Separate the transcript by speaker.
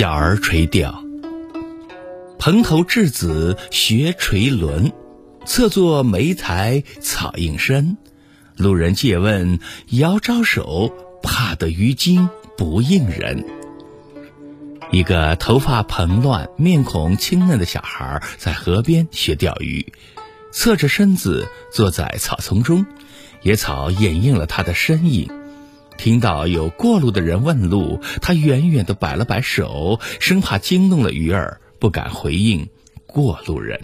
Speaker 1: 小儿垂钓。蓬头稚子学垂纶，侧坐莓苔草映身。路人借问，遥招手，怕得鱼惊不应人。一个头发蓬乱、面孔清嫩的小孩在河边学钓鱼，侧着身子坐在草丛中，野草掩映了他的身影。听到有过路的人问路，他远远地摆了摆手，生怕惊动了鱼儿，不敢回应过路人。